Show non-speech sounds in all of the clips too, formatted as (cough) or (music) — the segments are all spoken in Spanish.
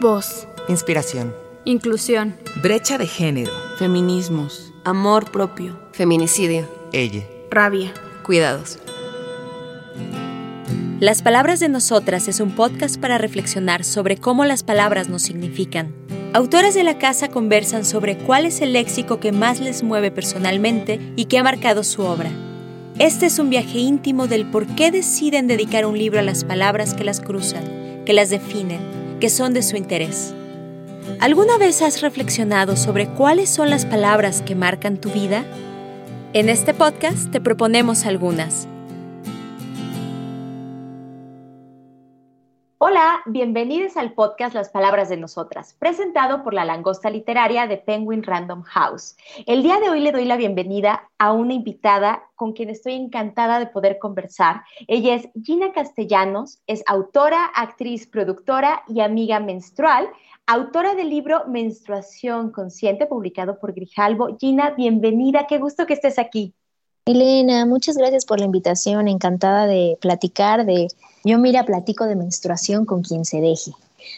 Voz. Inspiración. Inclusión. Brecha de género. Feminismos. Amor propio. Feminicidio. Ella. Rabia. Cuidados. Las Palabras de Nosotras es un podcast para reflexionar sobre cómo las palabras nos significan. Autoras de la casa conversan sobre cuál es el léxico que más les mueve personalmente y que ha marcado su obra. Este es un viaje íntimo del por qué deciden dedicar un libro a las palabras que las cruzan, que las definen, que son de su interés. ¿Alguna vez has reflexionado sobre cuáles son las palabras que marcan tu vida? En este podcast te proponemos algunas. Bienvenidos al podcast Las Palabras de Nosotras, presentado por la langosta literaria de Penguin Random House. El día de hoy le doy la bienvenida a una invitada con quien estoy encantada de poder conversar. Ella es Gina Castellanos, es autora, actriz, productora y amiga menstrual, autora del libro Menstruación Consciente, publicado por Grijalbo. Gina, bienvenida, qué gusto que estés aquí. Elena, muchas gracias por la invitación, encantada de platicar de, yo mira, platico de menstruación con quien se deje.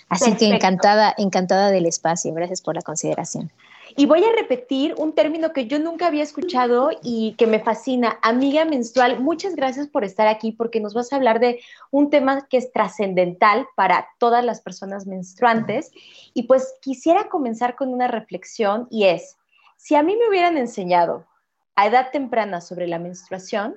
Así que encantada, encantada del espacio, gracias por la consideración. Y voy a repetir un término que yo nunca había escuchado y que me fascina, amiga menstrual. Muchas gracias por estar aquí porque nos vas a hablar de un tema que es trascendental para todas las personas menstruantes. Y pues quisiera comenzar con una reflexión y es, si a mí me hubieran enseñado a edad temprana sobre la menstruación,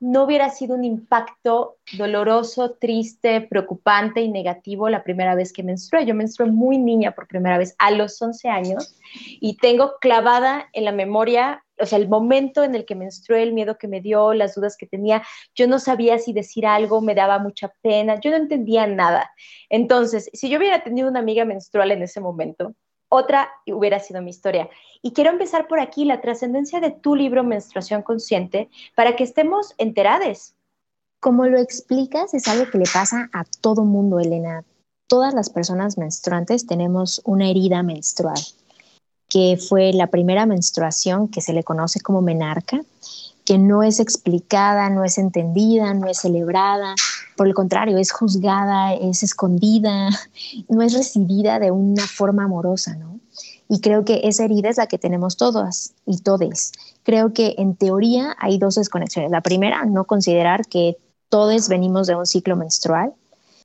no hubiera sido un impacto doloroso, triste, preocupante y negativo la primera vez que menstrué. Yo menstrué muy niña por primera vez a los 11 años y tengo clavada en la memoria, o sea, el momento en el que menstrué, el miedo que me dio, las dudas que tenía. Yo no sabía si decir algo, me daba mucha pena, yo no entendía nada. Entonces, si yo hubiera tenido una amiga menstrual en ese momento, otra hubiera sido mi historia. Y quiero empezar por aquí, la trascendencia de tu libro Menstruación Consciente, para que estemos enterados. Como lo explicas, es algo que le pasa a todo mundo, Elena. Todas las personas menstruantes tenemos una herida menstrual, que fue la primera menstruación que se le conoce como menarca, que no es explicada, no es entendida, no es celebrada, por el contrario, es juzgada, es escondida, (laughs) no es recibida de una forma amorosa, ¿no? Y creo que esa herida es la que tenemos todas y todes. Creo que en teoría hay dos desconexiones. La primera, no considerar que todos venimos de un ciclo menstrual.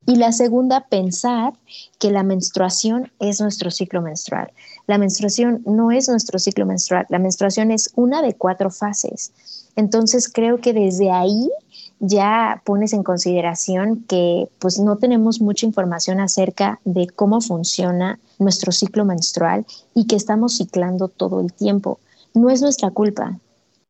Y la segunda, pensar que la menstruación es nuestro ciclo menstrual. La menstruación no es nuestro ciclo menstrual. La menstruación es una de cuatro fases. Entonces creo que desde ahí ya pones en consideración que pues no tenemos mucha información acerca de cómo funciona nuestro ciclo menstrual y que estamos ciclando todo el tiempo. No es nuestra culpa,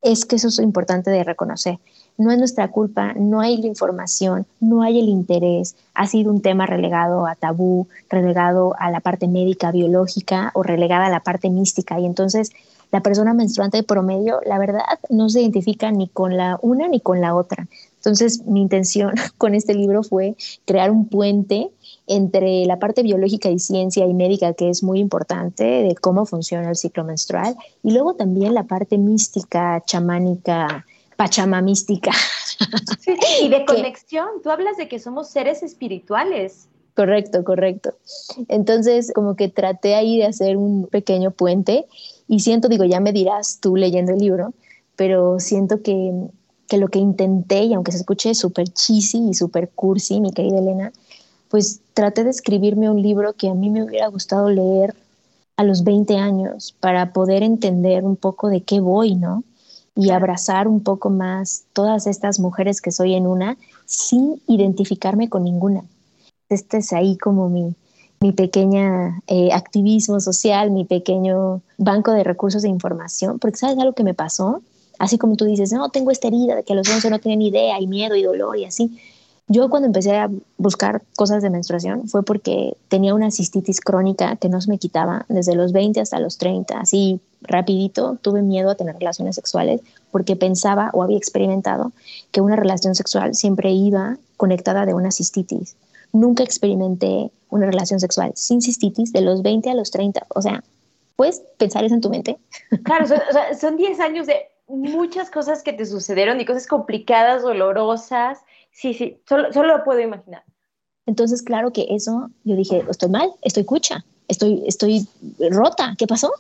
es que eso es importante de reconocer. No es nuestra culpa, no hay la información, no hay el interés, ha sido un tema relegado a tabú, relegado a la parte médica, biológica o relegada a la parte mística. Y entonces la persona menstruante promedio, la verdad, no se identifica ni con la una ni con la otra. Entonces, mi intención (laughs) con este libro fue crear un puente entre la parte biológica y ciencia y médica, que es muy importante, de cómo funciona el ciclo menstrual, y luego también la parte mística, chamánica, pachamamística. Sí, y de (laughs) conexión, tú hablas de que somos seres espirituales. Correcto, correcto. Entonces, como que traté ahí de hacer un pequeño puente y siento, digo, ya me dirás tú leyendo el libro, pero siento que que lo que intenté, y aunque se escuche súper cheesy y súper cursi, mi querida Elena, pues traté de escribirme un libro que a mí me hubiera gustado leer a los 20 años para poder entender un poco de qué voy, ¿no? Y abrazar un poco más todas estas mujeres que soy en una sin identificarme con ninguna. Este es ahí como mi, mi pequeña eh, activismo social, mi pequeño banco de recursos de información, porque ¿sabes algo que me pasó? Así como tú dices, no, tengo esta herida de que los 11 no tienen idea y miedo y dolor y así. Yo cuando empecé a buscar cosas de menstruación fue porque tenía una cistitis crónica que no se me quitaba desde los 20 hasta los 30, así rapidito tuve miedo a tener relaciones sexuales porque pensaba o había experimentado que una relación sexual siempre iba conectada de una cistitis. Nunca experimenté una relación sexual sin cistitis de los 20 a los 30. O sea, ¿puedes pensar eso en tu mente? (laughs) Claro, son, 10 años de muchas cosas que te sucedieron y cosas complicadas, dolorosas. Sí, sí, solo, solo lo puedo imaginar. Entonces, claro que eso, yo dije, estoy mal, estoy cucha, estoy, estoy rota, ¿qué pasó?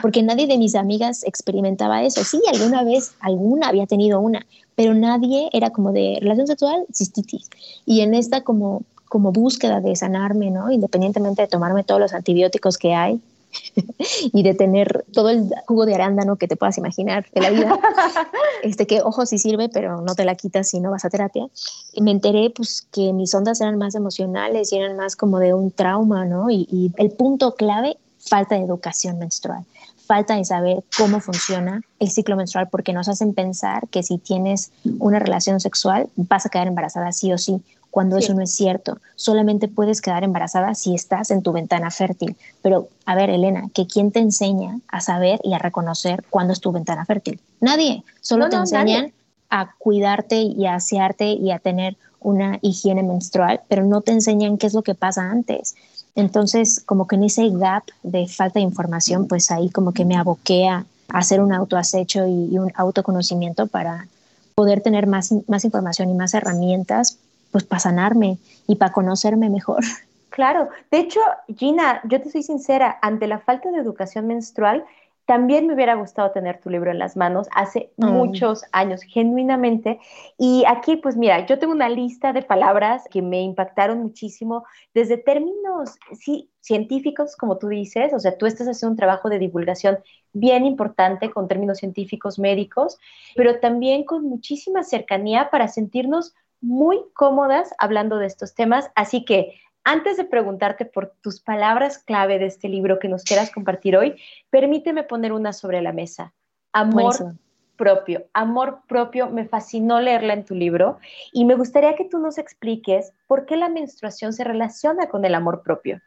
Porque nadie de mis amigas experimentaba eso. Sí, alguna vez, alguna había tenido una, pero nadie era como de relación sexual, cistitis. Y en esta como, como búsqueda de sanarme, ¿no? Independientemente de tomarme todos los antibióticos que hay, (laughs) y de tener todo el jugo de arándano que te puedas imaginar de la vida, (laughs) este que ojo sí sirve, pero no te la quitas si no vas a terapia. Y me enteré pues que mis ondas eran más emocionales y eran más como de un trauma, ¿no? Y, y el punto clave, falta de educación menstrual falta de saber cómo funciona el ciclo menstrual porque nos hacen pensar que si tienes una relación sexual vas a quedar embarazada sí o sí, cuando eso no es cierto. Solamente puedes quedar embarazada si estás en tu ventana fértil. Pero, a ver, Elena, que quién te enseña a saber y a reconocer cuándo es tu ventana fértil? Nadie. Solo te enseñan a cuidarte y a asearte y a tener una higiene menstrual, pero no te enseñan qué es lo que pasa antes. Entonces, como que en ese gap de falta de información, pues ahí como que me aboqué a hacer un autoacecho y, un autoconocimiento para poder tener más, más información y más herramientas, pues para sanarme y para conocerme mejor. (laughs) Claro, de hecho, Gina, yo te soy sincera, ante la falta de educación menstrual, también me hubiera gustado tener tu libro en las manos hace mm. muchos años, genuinamente. Y aquí, pues mira, yo tengo una lista de palabras que me impactaron muchísimo, desde términos sí, científicos, como tú dices, o sea, tú estás haciendo un trabajo de divulgación bien importante con términos científicos médicos, pero también con muchísima cercanía para sentirnos muy cómodas hablando de estos temas. Así que antes de preguntarte por tus palabras clave de este libro que nos quieras compartir hoy, permíteme poner una sobre la mesa. Amor propio. Amor propio, me fascinó leerla en tu libro y me gustaría que tú nos expliques por qué la menstruación se relaciona con el amor propio.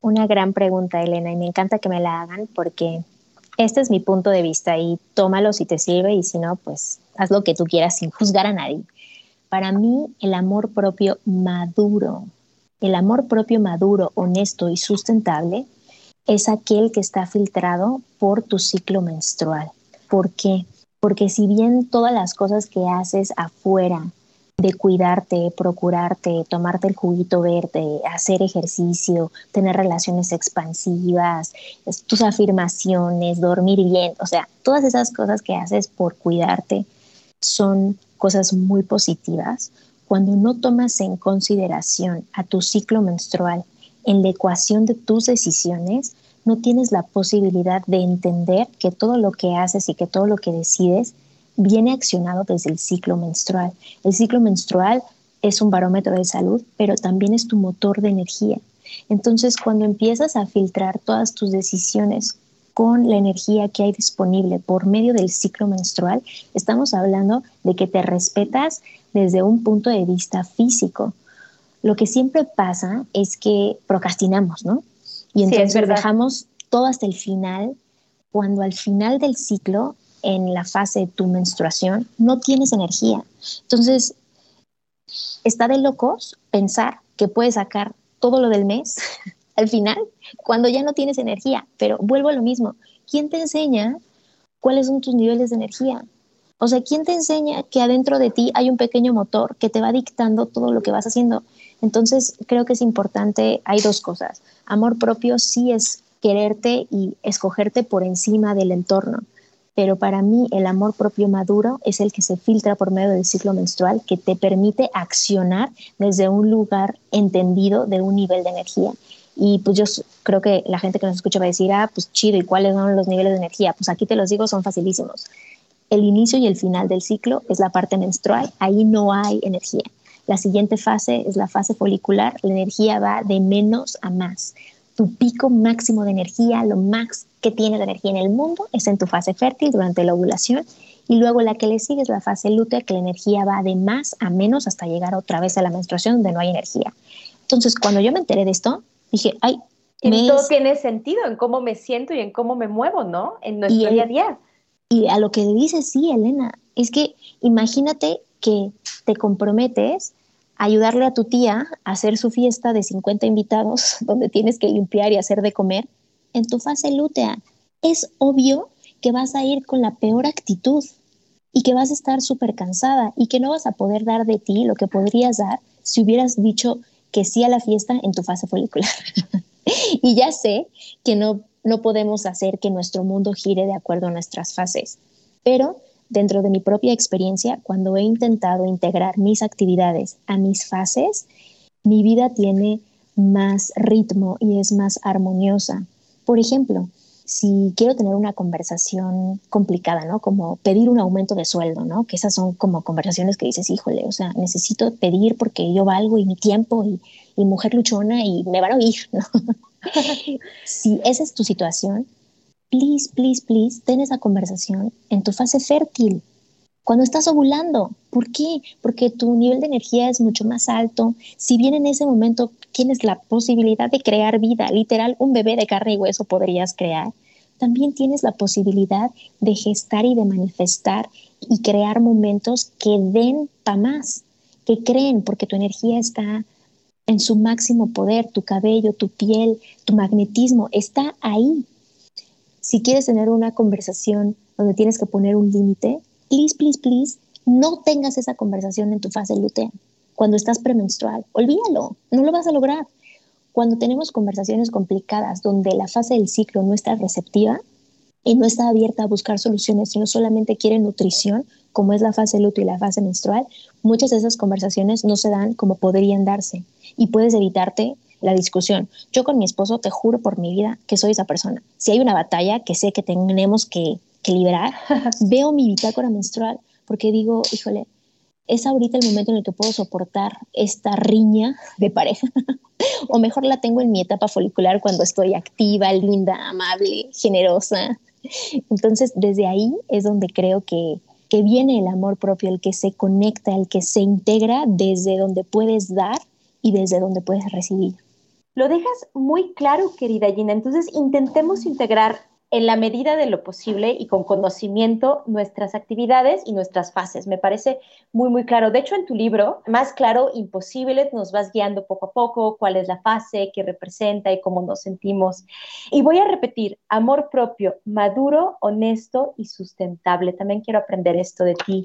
Una gran pregunta, Elena, y me encanta que me la hagan porque este es mi punto de vista y tómalo si te sirve y si no, pues haz lo que tú quieras sin juzgar a nadie. Para mí, el amor propio maduro el amor propio maduro, honesto y sustentable es aquel que está filtrado por tu ciclo menstrual. ¿Por qué? Porque si bien todas las cosas que haces afuera de cuidarte, procurarte, tomarte el juguito verde, hacer ejercicio, tener relaciones expansivas, tus afirmaciones, dormir bien, o sea, todas esas cosas que haces por cuidarte son cosas muy positivas, cuando no tomas en consideración a tu ciclo menstrual en la ecuación de tus decisiones, no tienes la posibilidad de entender que todo lo que haces y que todo lo que decides viene accionado desde el ciclo menstrual. El ciclo menstrual es un barómetro de salud, pero también es tu motor de energía. Entonces, cuando empiezas a filtrar todas tus decisiones con la energía que hay disponible por medio del ciclo menstrual, estamos hablando de que te respetas desde un punto de vista físico. Lo que siempre pasa es que procrastinamos, ¿no? Y entonces dejamos todo hasta el final, cuando al final del ciclo, en la fase de tu menstruación, no tienes energía. Entonces, está de locos pensar que puedes sacar todo lo del mes (laughs) al final, cuando ya no tienes energía. Pero vuelvo a lo mismo, ¿quién te enseña cuáles son tus niveles de energía? O sea, ¿quién te enseña que adentro de ti hay un pequeño motor que te va dictando todo lo que vas haciendo? Entonces, creo que es importante, hay dos cosas. Amor propio sí es quererte y escogerte por encima del entorno, pero para mí el amor propio maduro es el que se filtra por medio del ciclo menstrual, que te permite accionar desde un lugar entendido de un nivel de energía. Y pues yo creo que la gente que nos escucha va a decir, ah, pues chido, ¿y cuáles son los niveles de energía? Pues aquí te los digo, son facilísimos. El inicio y el final del ciclo es la parte menstrual, ahí no hay energía. La siguiente fase es la fase folicular, la energía va de menos a más. tu pico máximo de energía, lo max que tienes de energía en el mundo es en tu fase fértil durante la ovulación y luego la que le sigue es la fase lútea, que la energía va de más a menos hasta llegar otra vez a la menstruación donde no hay energía. Entonces, cuando yo me enteré de esto, dije, ay, todo tiene sentido en cómo me siento y en cómo me muevo, ¿no? En nuestro día a día. Y a lo que dices, sí, Elena, es que imagínate que te comprometes a ayudarle a tu tía a hacer su fiesta de 50 invitados, (laughs) donde tienes que limpiar y hacer de comer, en tu fase lútea. Es obvio que vas a ir con la peor actitud y que vas a estar súper cansada y que no vas a poder dar de ti lo que podrías dar si hubieras dicho que sí a la fiesta en tu fase folicular. (laughs) y ya sé que no, no podemos hacer que nuestro mundo gire de acuerdo a nuestras fases, pero dentro de mi propia experiencia, cuando he intentado integrar mis actividades a mis fases, mi vida tiene más ritmo y es más armoniosa. Por ejemplo, si quiero tener una conversación complicada, ¿no? Como pedir un aumento de sueldo, ¿no? Que esas son como conversaciones que dices, híjole, o sea, necesito pedir porque yo valgo y mi tiempo y, y mujer luchona y me van a oír, ¿no? (laughs) si esa es tu situación, please, please, please, ten esa conversación en tu fase fértil, cuando estás ovulando. ¿Por qué? Porque tu nivel de energía es mucho más alto. Si bien en ese momento tienes la posibilidad de crear vida, literal, un bebé de carne y hueso podrías crear, también tienes la posibilidad de gestar y de manifestar y crear momentos que den para más, que creen, porque tu energía está en su máximo poder, tu cabello, tu piel, tu magnetismo, está ahí. Si quieres tener una conversación donde tienes que poner un límite, please, please, please, no tengas esa conversación en tu fase lutea. Cuando estás premenstrual, olvídalo, no lo vas a lograr. Cuando tenemos conversaciones complicadas donde la fase del ciclo no está receptiva y no está abierta a buscar soluciones, sino solamente quiere nutrición, como es la fase luto y la fase menstrual, muchas de esas conversaciones no se dan como podrían darse y puedes evitarte la discusión. Yo con mi esposo te juro por mi vida que soy esa persona. Si hay una batalla que sé que tenemos que, que liberar, (laughs) veo mi bitácora menstrual porque digo, híjole, es ahorita el momento en el que puedo soportar esta riña de pareja. (laughs) o mejor la tengo en mi etapa folicular cuando estoy activa, linda, amable, generosa. Entonces, desde ahí es donde creo que, que viene el amor propio, el que se conecta, el que se integra desde donde puedes dar y desde donde puedes recibir. Lo dejas muy claro, querida Gina. Entonces, intentemos integrar en la medida de lo posible y con conocimiento nuestras actividades y nuestras fases. Me parece muy, muy claro. De hecho, en tu libro, Más claro, imposible, nos vas guiando poco a poco cuál es la fase, qué representa y cómo nos sentimos. Y voy a repetir, amor propio, maduro, honesto y sustentable. También quiero aprender esto de ti.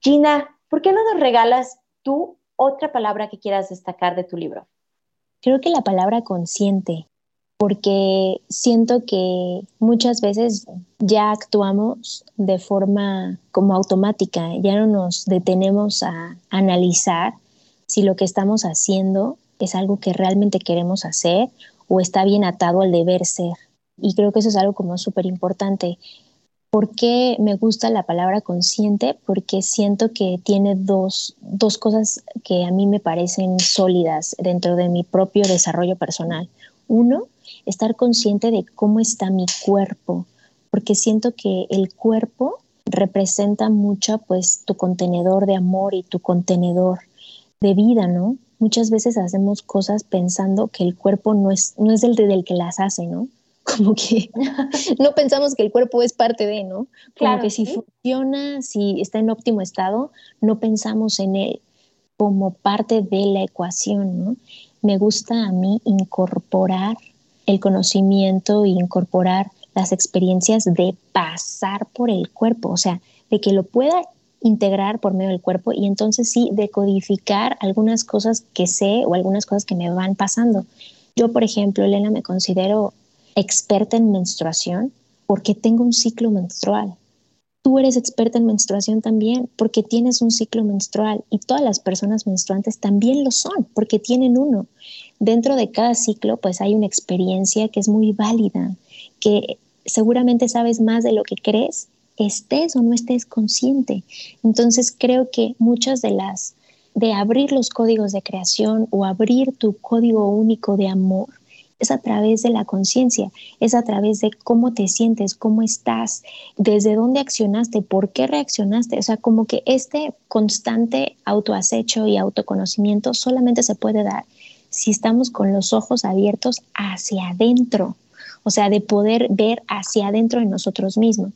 Gina, ¿por qué no nos regalas tú otra palabra que quieras destacar de tu libro? Creo que la palabra consciente porque siento que muchas veces ya actuamos de forma como automática, ya no nos detenemos a analizar si lo que estamos haciendo es algo que realmente queremos hacer o está bien atado al deber ser. Y creo que eso es algo como súper importante. ¿Por qué me gusta la palabra consciente? Porque siento que tiene dos, dos cosas que a mí me parecen sólidas dentro de mi propio desarrollo personal. Uno, estar consciente de cómo está mi cuerpo, porque siento que el cuerpo representa mucho pues tu contenedor de amor y tu contenedor de vida, ¿no? Muchas veces hacemos cosas pensando que el cuerpo no es, no es el del que las hace, ¿no? (laughs) Como que (laughs) no pensamos que el cuerpo es parte de, ¿no? Como que si funciona, si está en óptimo estado, no pensamos en él como parte de la ecuación, ¿no? Me gusta a mí incorporar el conocimiento e incorporar las experiencias de pasar por el cuerpo, o sea, de que lo pueda integrar por medio del cuerpo y entonces sí decodificar algunas cosas que sé o algunas cosas que me van pasando. Yo, por ejemplo, Elena, me considero experta en menstruación porque tengo un ciclo menstrual. Tú eres experta en menstruación también porque tienes un ciclo menstrual y todas las personas menstruantes también lo son porque tienen uno. Dentro de cada ciclo pues hay una experiencia que es muy válida, que seguramente sabes más de lo que crees, estés o no estés consciente. Entonces creo que muchas de las de abrir los códigos de creación o abrir tu código único de amor es a través de la conciencia, es a través de cómo te sientes, cómo estás, desde dónde accionaste, por qué reaccionaste. O sea, como que este constante autoacecho y autoconocimiento solamente se puede dar si estamos con los ojos abiertos hacia adentro, o sea, de poder ver hacia adentro de nosotros mismos.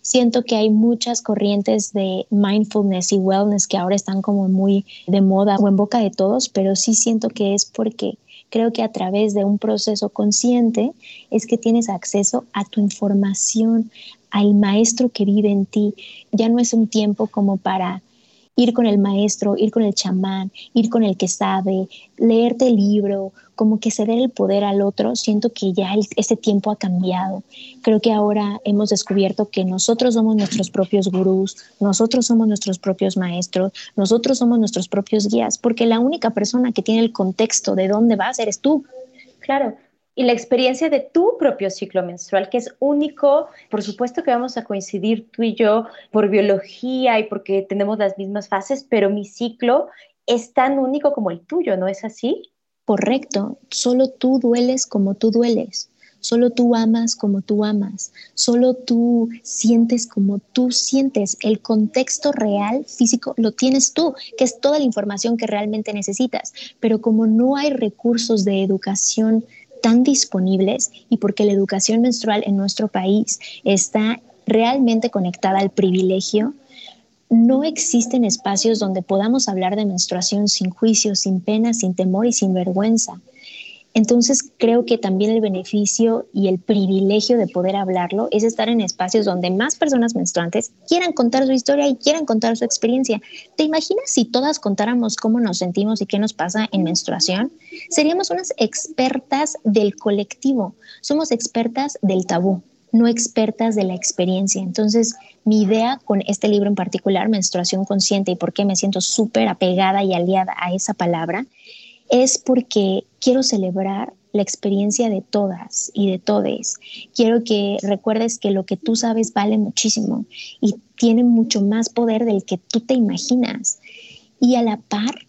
Siento que hay muchas corrientes de mindfulness y wellness que ahora están como muy de moda o en boca de todos, pero sí siento que es porque creo que a través de un proceso consciente es que tienes acceso a tu información, al maestro que vive en ti. Ya no es un tiempo como para ir con el maestro, ir con el chamán, ir con el que sabe, leerte el libro, como que ceder el poder al otro, siento que ya ese tiempo ha cambiado. Creo que ahora hemos descubierto que nosotros somos nuestros propios gurús, nosotros somos nuestros propios maestros, nosotros somos nuestros propios guías, porque la única persona que tiene el contexto de dónde vas eres tú. Claro, y la experiencia de tu propio ciclo menstrual, que es único. Por supuesto que vamos a coincidir tú y yo por biología y porque tenemos las mismas fases, pero mi ciclo es tan único como el tuyo, ¿no es así? Correcto, solo tú dueles como tú dueles. Solo tú amas como tú amas, solo tú sientes como tú sientes. El contexto real, físico, lo tienes tú, que es toda la información que realmente necesitas. Pero como no hay recursos de educación tan disponibles y porque la educación menstrual en nuestro país está realmente conectada al privilegio, no existen espacios donde podamos hablar de menstruación sin juicio, sin pena, sin temor y sin vergüenza. Entonces creo que también el beneficio y el privilegio de poder hablarlo es estar en espacios donde más personas menstruantes quieran contar su historia y quieran contar su experiencia. ¿Te imaginas si todas contáramos cómo nos sentimos y qué nos pasa en menstruación? Seríamos unas expertas del colectivo, somos expertas del tabú no expertas de la experiencia. Entonces, mi idea con este libro en particular, Menstruación Consciente, y por qué me siento súper apegada y aliada a esa palabra, es porque quiero celebrar la experiencia de todas y de todes. Quiero que recuerdes que lo que tú sabes vale muchísimo y tiene mucho más poder del que tú te imaginas. Y a la par,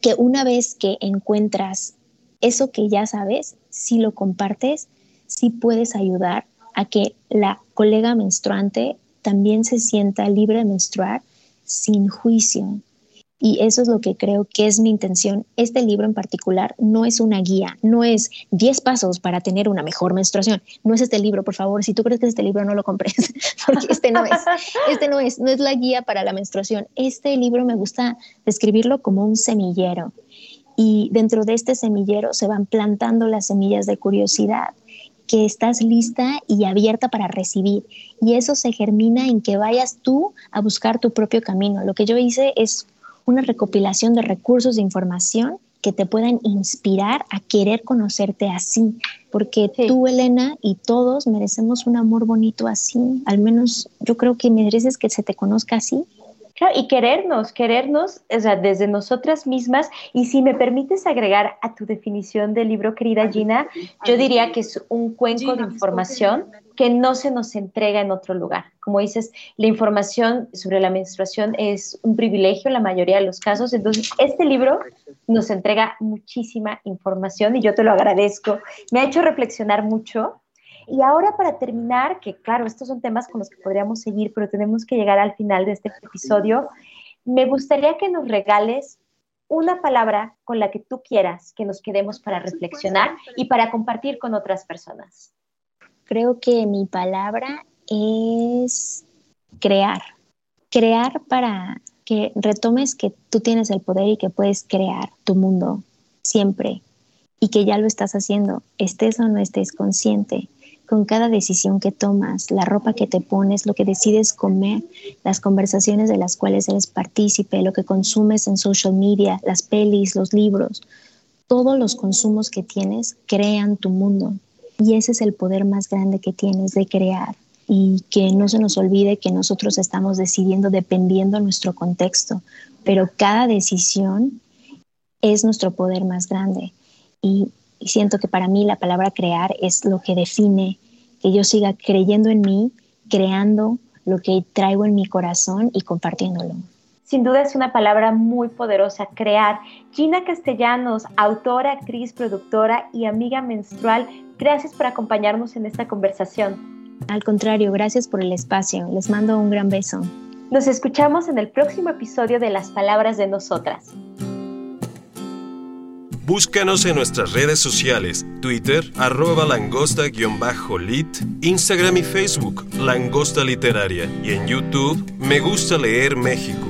que una vez que encuentras eso que ya sabes, si lo compartes, sí puedes ayudar a que la colega menstruante también se sienta libre de menstruar sin juicio, y eso es lo que creo que es mi intención. Este libro en particular no es una guía, no es 10 pasos para tener una mejor menstruación. No es este libro, por favor. Si tú crees que este libro, no lo compres, (laughs) porque este no es. Este no es, no es la guía para la menstruación. Este libro me gusta describirlo como un semillero. Y dentro de este semillero se van plantando las semillas de curiosidad que estás lista y abierta para recibir. Y eso se germina en que vayas tú a buscar tu propio camino. Lo que yo hice es una recopilación de recursos de información que te puedan inspirar a querer conocerte así, porque tú, Elena, y todos merecemos un amor bonito así, al menos yo creo que mereces que se te conozca así. Claro, y querernos, querernos o sea, desde nosotras mismas. Y si me permites agregar a tu definición del libro, querida Gina, yo diría que es un cuenco de información que no se nos entrega en otro lugar. Como dices, la información sobre la menstruación es un privilegio en la mayoría de los casos, entonces este libro nos entrega muchísima información y yo te lo agradezco. Me ha hecho reflexionar mucho. Y ahora para terminar, que claro, estos son temas con los que podríamos seguir, pero tenemos que llegar al final de este episodio, me gustaría que nos regales una palabra con la que tú quieras que nos quedemos para reflexionar y para compartir con otras personas creo que mi palabra es crear. Crear para que retomes que tú tienes el poder y que puedes crear tu mundo siempre y que ya lo estás haciendo, estés o no estés consciente. Con cada decisión que tomas, la ropa que te pones, lo que decides comer, las conversaciones de las cuales eres partícipe, lo que consumes en social media, las pelis, los libros, todos los consumos que tienes crean tu mundo. Y ese es el poder más grande que tienes de crear y que no se nos olvide que nosotros estamos decidiendo dependiendo de nuestro contexto, pero cada decisión es nuestro poder más grande. Y, siento que para mí la palabra crear es lo que define que yo siga creyendo en mí, creando lo que traigo en mi corazón y compartiéndolo. sin duda es una palabra muy poderosa, crear. Gina Castellanos, autora, actriz, productora y amiga menstrual, gracias por acompañarnos en esta conversación. Al contrario, gracias por el espacio. Les mando un gran beso. Nos escuchamos en el próximo episodio de Las Palabras de Nosotras. Búscanos en nuestras redes sociales, Twitter, arroba langosta-lit, Instagram y Facebook, Langosta Literaria, y en YouTube, Me Gusta Leer México.